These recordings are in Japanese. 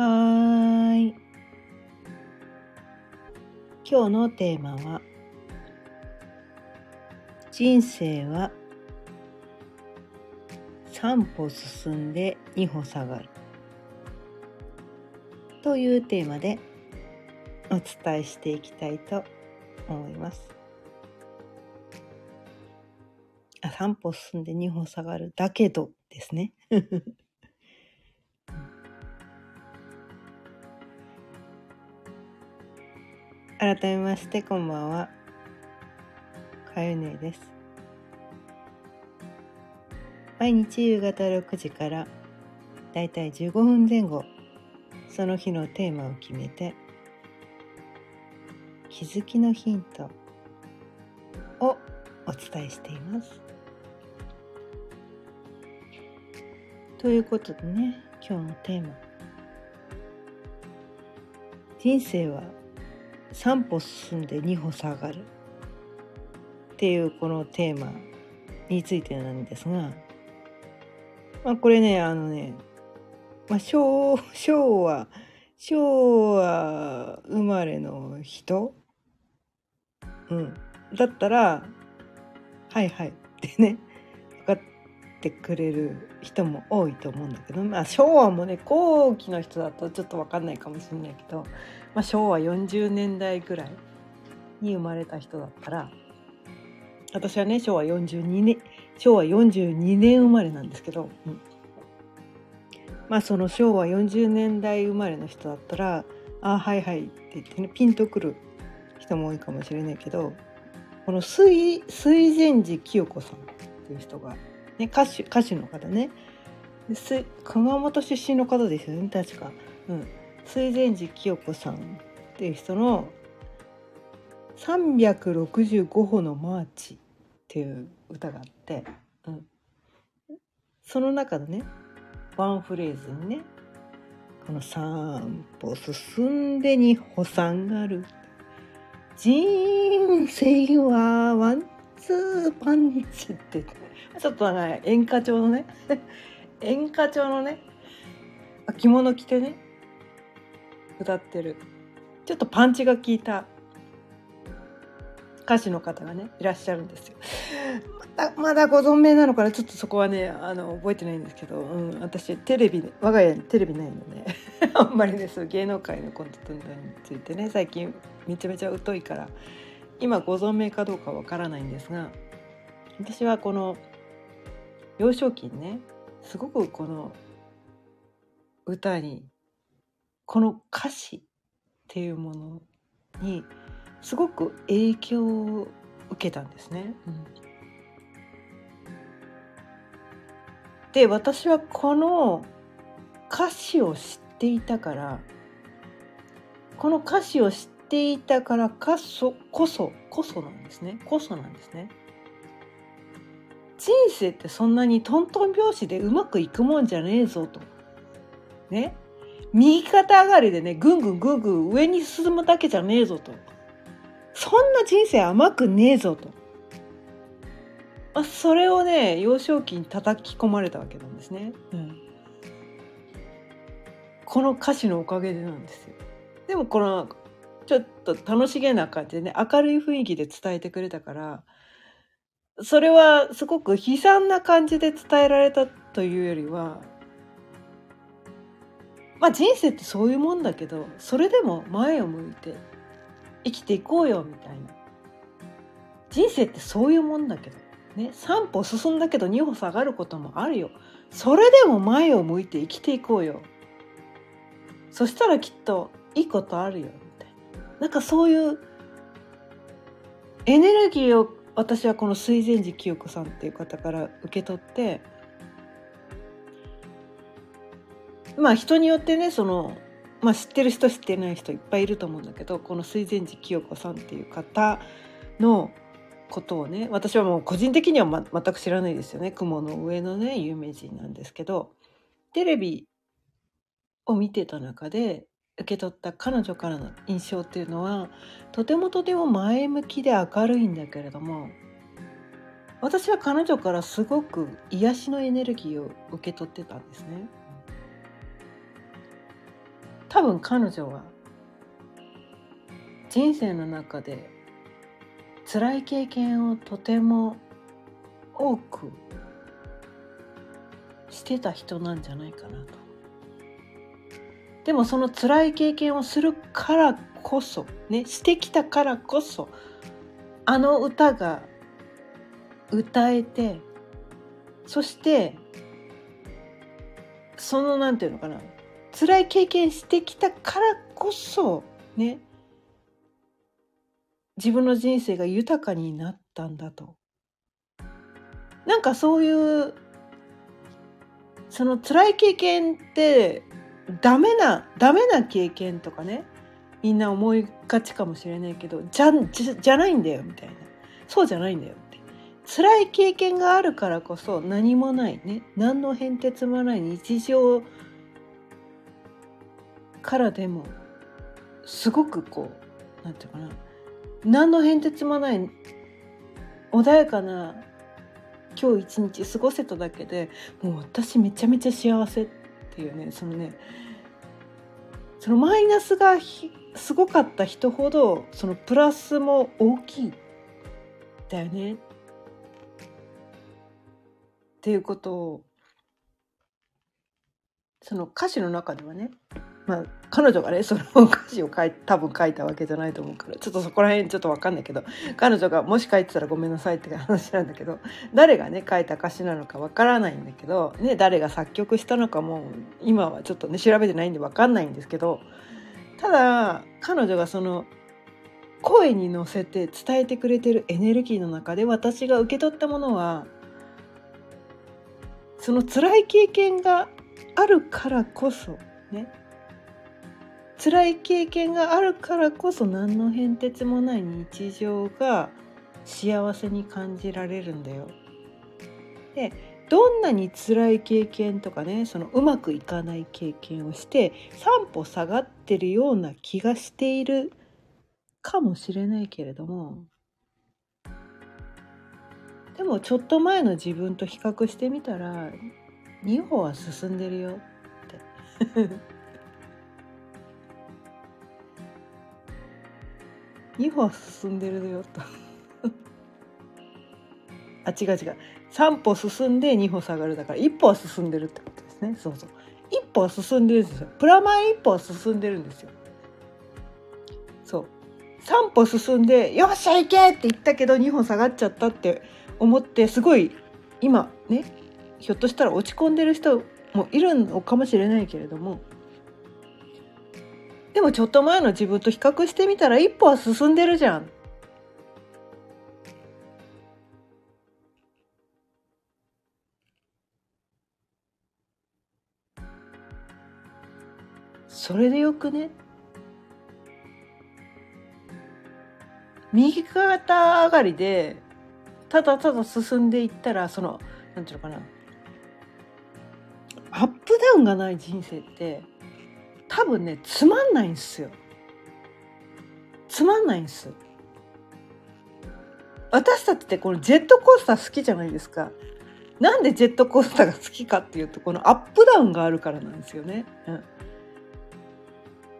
はーい。今日のテーマは、人生は3歩進んで2歩下がる。というテーマでお伝えしていきたいと思います。あ3歩進んで2歩下がるだけどですね。改めましてこんばんは。かゆねです。毎日夕方6時からだいたい15分前後その日のテーマを決めて気づきのヒントをお伝えしています。ということでね今日のテーマ人生は3歩進んで2歩下がる。っていうこのテーマについてなんですが、まあ、これねあのね、まあ、昭昭和昭和生まれの人、うん、だったら「はいはい」ってね分かってくれる人も多いと思うんだけど、まあ、昭和もね後期の人だとちょっと分かんないかもしれないけどまあ、昭和40年代ぐらいに生まれた人だったら私はね昭和42年昭和42年生まれなんですけど、うん、まあその昭和40年代生まれの人だったら「あはいはい」って言ってねピンとくる人も多いかもしれないけどこの水水前寺清子さんっていう人が、ね、歌手歌手の方ね。熊本出身の方ですよね確か。うん。水前寺清子さんっていう人の「365歩のマーチ」っていう歌があって、うん、その中のねワンフレーズにねこの3歩進んで2歩下がる。人生はワンツーパンチって。ちょっとね演歌調のね 演歌調のね着物着てね歌ってる。ちょっとパンチが効いた。歌手の方がねいらっしゃるんですよ。まだまだご存命なのかな？ちょっとそこはねあの覚えてないんですけど、うん、私テレビ我が家にテレビないので あんまりねそう芸能界のコンテンツについてね最近めちゃめちゃ疎いから今ご存命かどうかわからないんですが私はこの幼少期にねすごくこの歌にこの歌詞っていうものにすごく影響を受けたんですね。うん、で私はこの歌詞を知っていたからこの歌詞を知っていたからこそこそこそなんですねこそなんですね。人生ってそんなにトントン拍子でうまくいくもんじゃねえぞと。ね右肩上がりでねぐんぐんぐんぐん上に進むだけじゃねえぞと。そんな人生甘くねえぞと、まあ、それをね幼少期に叩き込まれたわけなんですね、うん、この歌詞のおかげでなんですよ。でもこのちょっと楽しげな感じでね明るい雰囲気で伝えてくれたからそれはすごく悲惨な感じで伝えられたというよりはまあ人生ってそういうもんだけどそれでも前を向いて生きていこうよみたいな。人生ってそういうもんだけど。ね3歩進んだけど2歩下がることもあるよ。それでも前を向いて生きていこうよ。そしたらきっといいことあるよみたいな。なんかそういうエネルギーを私はこの水前寺清子さんっていう方から受け取ってまあ人によってねその、まあ、知ってる人知ってない人いっぱいいると思うんだけどこの水前寺清子さんっていう方のことをね私はもう個人的には、ま、全く知らないですよね雲の上のね有名人なんですけどテレビを見てた中で受け取った彼女からの印象っていうのはとてもとても前向きで明るいんだけれども私は彼女からすごく癒しのエネルギーを受け取ってたんですね。多分彼女は人生の中で辛い経験をとても多くしてた人なんじゃないかなと。でもその辛い経験をするからこそねしてきたからこそあの歌が歌えてそしてそのなんていうのかな辛い経験してきたからこそね自分の人生が豊かになったんだと。なんかそういうその辛い経験ってダメなダメな経験とかねみんな思いがちかもしれないけどじゃじゃじゃないんだよみたいな。そうじゃないんだよって。辛い経験があるからこそ何もないね。何の変哲もない日常からでもすごくこう何て言うかな何の変哲もない穏やかな今日一日過ごせただけでもう私めちゃめちゃ幸せっていうねそのねそのマイナスがすごかった人ほどそのプラスも大きいだよね。っていうことをその歌詞の中ではねまあ彼女がねその歌詞を書い多分書いたわけじゃないと思うからちょっとそこら辺ちょっと分かんないけど彼女がもし書いてたらごめんなさいって話なんだけど誰がね書いた歌詞なのか分からないんだけど、ね、誰が作曲したのかも今はちょっとね調べてないんで分かんないんですけどただ彼女がその声に乗せて伝えてくれてるエネルギーの中で私が受け取ったものはその辛い経験があるからこそね辛い経験があるからこそ何の変哲もない日常が幸せに感じられるんだよ。でどんなに辛い経験とかねそのうまくいかない経験をして三歩下がってるような気がしているかもしれないけれどもでもちょっと前の自分と比較してみたら2歩は進んでるよって2歩進んでるよと。あ違う違う。3歩進んで2歩下がるだから1歩は進んでるってことですね。そうそう。1歩は進んでるんですよ。プラマイ1歩は進んでるんですよ。そう。3歩進んで「よっしゃ行け!」って言ったけど2歩下がっちゃったって思ってすごい今ねひょっとしたら落ち込んでる人もいるのかもしれないけれどもでもちょっと前の自分と比較してみたら一歩は進んでるじゃん。それでよくね？右肩上がりでただただ進んでいったらそのなんていうのかな？アップダウンがない人生って多分ねつまんないんですよ。つまんないんです。私たちってこのジェットコースター好きじゃないですか。なんでジェットコースターが好きかっていうとこのアップダウンがあるからなんですよね、うん、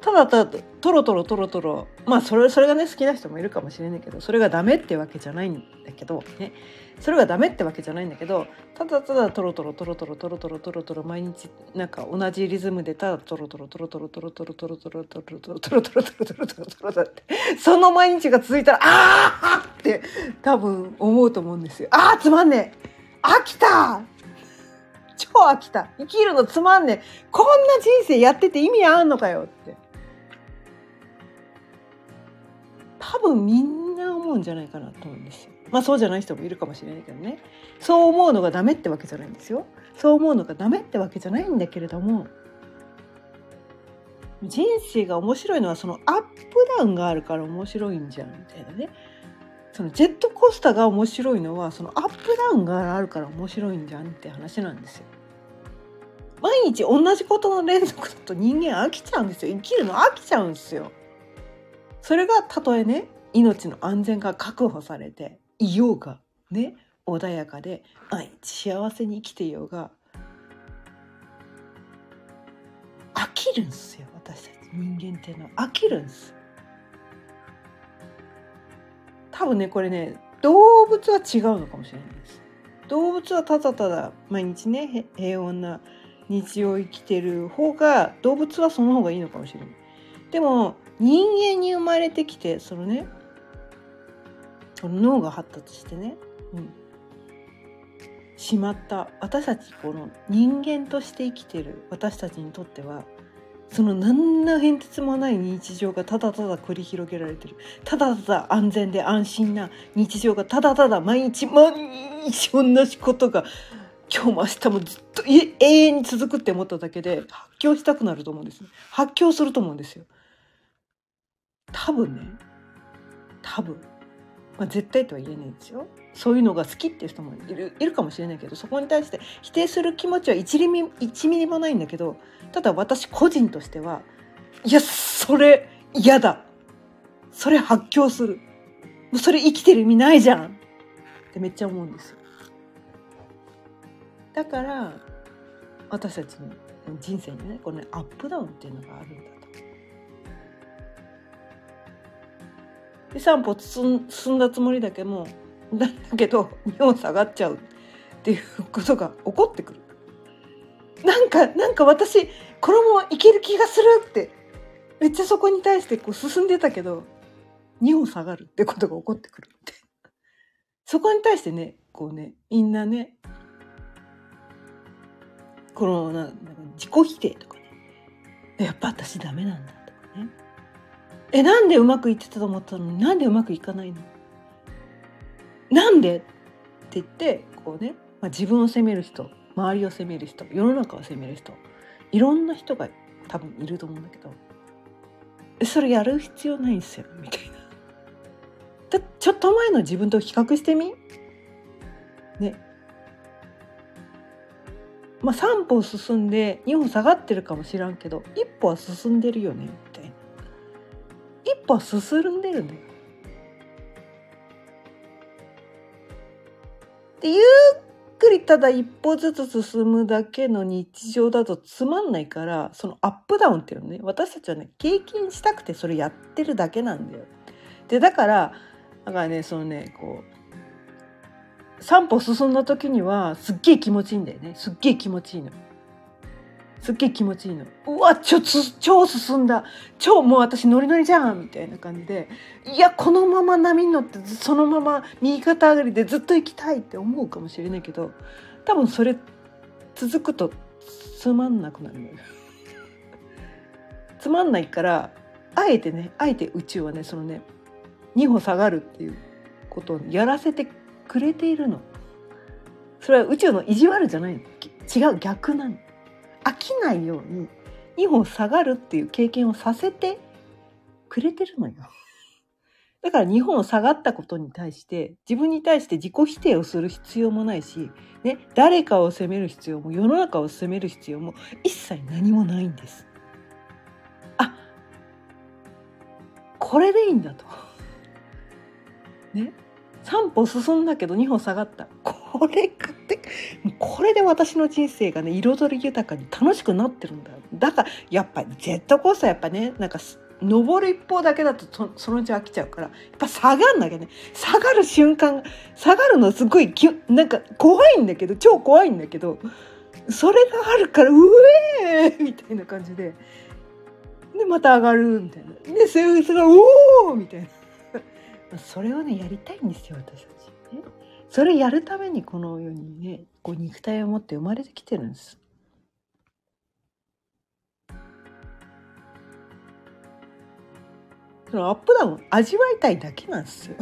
ただただトロトロトロトロまあそれそれがね好きな人もいるかもしれないけどそれがダメってわけじゃないんだけどねそれがダメってわけじゃないんだけどただただトロトロトロトロトロトロトロトロ毎日なんか同じリズムでただトロトロトロトロトロトロトロトロトロトロトロトロトロトロトロトロトロトロってその毎日が続いたらああって多分思うと思うんですよ。ああつまんねえ飽きた超飽きた生きるのつまんねえこんな人生やってて意味あんのかよって。分みんな思うんじゃないかなと思うんですよ。まあそうじゃない人もいるかもしれないけどねそう思うのがダメってわけじゃないんですよ。そう思うのがダメってわけじゃないんだけれども人生が面白いのはそのアップダウンがあるから面白いんじゃんみたいなねそのジェットコースターが面白いのはそのアップダウンがあるから面白いんじゃんって話なんですよ。毎日同じことの連続だと人間飽きちゃうんですよ生きるの飽きちゃうんですよ。それがたとえね命の安全が確保されていようがね穏やかで毎日幸せに生きていようが飽きるんすよ私たち。人間っていうのは。飽きるんす多分ねこれね動物は違うのかもしれないです。動物はただただ毎日ね平穏な日常を生きてる方が動物はその方がいいのかもしれない。でも人間に生まれてきてそのね脳が発達してね、うん、しまった。私たちこの人間として生きてる。私たちにとってはその何の変哲もない日常がただただ繰り広げられてる。ただただ安全で安心な日常がただただ毎日毎日同じことが今日も明日もずっと永遠に続くって思っただけで発狂したくなると思うんです発狂すると思うんですよ。多分ね。多分、まあ、絶対とは言えないんですよ。そういうのが好きっていう人もいるいるかもしれないけどそこに対して否定する気持ちは1ミリ ,1 ミリもないんだけどただ私個人としてはいやそれ嫌だ。それ発狂する。もうそれ生きてる意味ないじゃん。ってめっちゃ思うんですよ。だから私たちの人生にねこの、ね、アップダウンっていうのがあるんだ。で3歩進んだつもりだけどだけど日本下がっちゃうっていうことが起こってくる。なんかなんか私このままいける気がするってめっちゃそこに対してこう進んでたけど2歩下がるってことが起こってくるって。そこに対してねこうねみんなねこのな自己否定とか。ねやっぱ私ダメなんだ。えなんでうまくいってたと思ったのになんでうまくいかないの？なんで？って言ってこうね、まあ、自分を責める人周りを責める人世の中を責める人いろんな人が多分いると思うんだけどそれやる必要ないんですよみたいな。だちょっと前の自分と比較してみ？ね。まあ3歩進んで2歩下がってるかもしらんけど一歩は進んでるよね。歩進んでるんだよでゆっくりただ一歩ずつ進むだけの日常だとつまんないからそのアップダウンっていうのね私たちはね経験したくてそれやってるだけなんだよ。でだからだからねそのねこう3歩進んだ時にはすっげえ気持ちいいんだよねすっげえ気持ちいいの。すっげえ気持ちいいの。うわ、ちょ、超進んだ。超もう私ノリノリじゃんみたいな感じで。いや、このまま波に乗ってそのまま右肩上がりでずっと行きたいって思うかもしれないけど、多分それ続くとつまんなくなるのよ。つまんないから、あえてね、あえて宇宙はね、そのね、2歩下がるっていうことをやらせてくれているの。それは宇宙の意地悪じゃないの。違う、逆なの。飽きないように2歩下がるっていう経験をさせてくれてるのよ。だから日本下がったことに対して自分に対して自己否定をする必要もないし、ね、誰かを責める必要も世の中を責める必要も一切何もないんです。あこれでいいんだと。ね3歩進んだけど2歩下がったこれこれで私の人生がね彩り豊かに楽しくなってるんだだからやっぱジェットコースターやっぱねなんか登る一方だけだとそのうち飽きちゃうからやっぱ下がんなきゃね下がる瞬間下がるのすごいきなんか怖いんだけど超怖いんだけどそれがあるからうえーみたいな感じででまた上がるみたいなでそれがおおみたいな。それをねやりたいんですよ私たち、ね。それやるためにこの世にねこう肉体を持って生まれてきてるんです。そのアップダウン味わいたいだけなんです よ。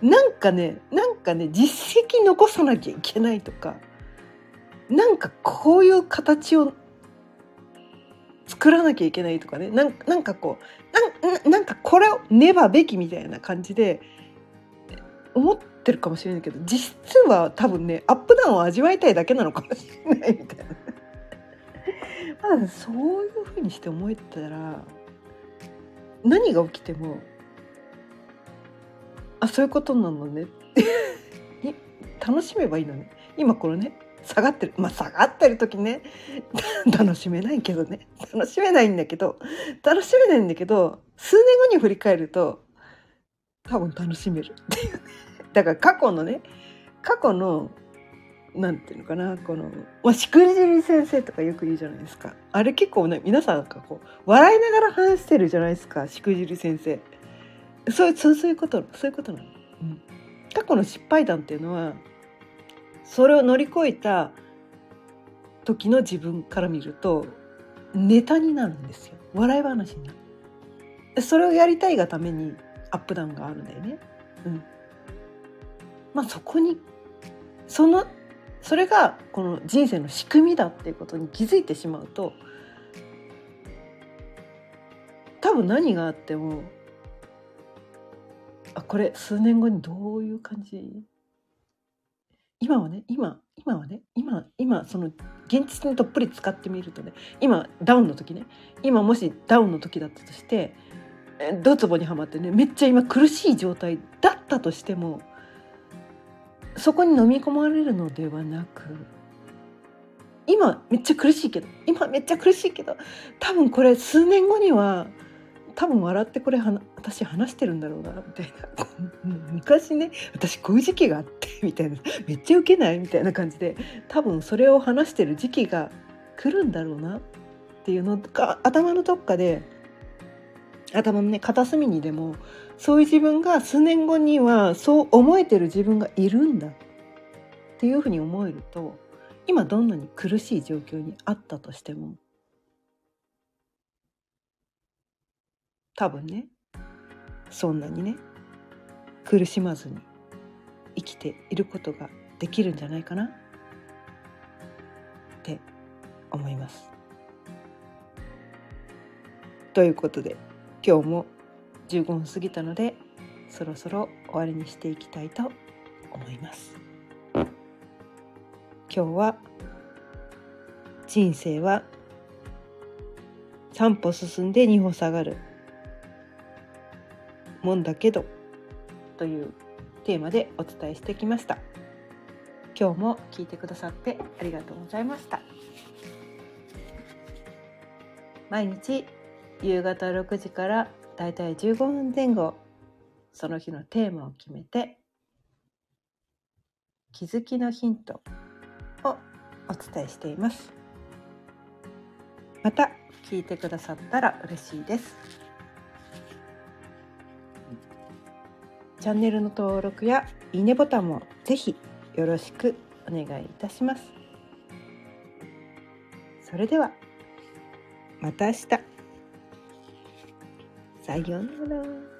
なんかねなんかね実績残さなきゃいけないとかなんかこういう形を作らなきゃいけないとかねなんなんかこうなんなんかこれをねばべきみたいな感じで思ってるかもしれないけど実質は多分ねアップダウンを味わいたいだけなのかもしれないみたいな。まあそういうふうにして思えたら何が起きてもあそういうことなのね。楽しめばいいのね。今これね下がってる。まあ下がってる時ね 楽しめないけどね。楽しめないんだけど楽しめないんだけど数年後に振り返ると多分楽しめる。っていうだから過去のね過去のなんていうのかなこの、まあ、しくじり先生とかよく言うじゃないですか。あれ結構ね皆さんがこう笑いながら話してるじゃないですかしくじり先生。そうそうそういうことそういうことなの、うん、過去の失敗談っていうのはそれを乗り越えた時の自分から見るとネタになるんですよ。笑い話に。なるそれをやりたいがためにアップダウンがあるんだよね。うん。まあそこにそのそれがこの人生の仕組みだっていうことに気づいてしまうと多分何があってもあこれ数年後にどういう感じ？今はね今今はね今今その現実にどっぷり使ってみるとね今ダウンの時ね今もしダウンの時だったとしてドツボにはまってねめっちゃ今苦しい状態だったとしてもそこに飲み込まれるのではなく今めっちゃ苦しいけど今めっちゃ苦しいけど多分これ数年後には多分笑ってこれ私話してるんだろうなみたいな。昔ね私こういう時期があってみたいな。めっちゃウケないみたいな感じで多分それを話してる時期が来るんだろうなっていうのが頭のどっかで頭のね片隅にでもそういう自分が数年後にはそう思えてる自分がいるんだっていうふうに思えると今どんなに苦しい状況にあったとしても多分ねそんなにね苦しまずに生きていることができるんじゃないかなって思います。ということで今日も15分過ぎたのでそろそろ終わりにしていきたいと思います。今日は人生は3歩進んで2歩下がるもんだけどというテーマでお伝えしてきました。今日も聞いてくださってありがとうございました。毎日夕方6時からだいたい15分前後その日のテーマを決めて気づきのヒントをお伝えしています。また聞いてくださったら嬉しいです。チャンネルの登録やいいねボタンもぜひよろしくお願いいたします。それではまた明日。さようなら。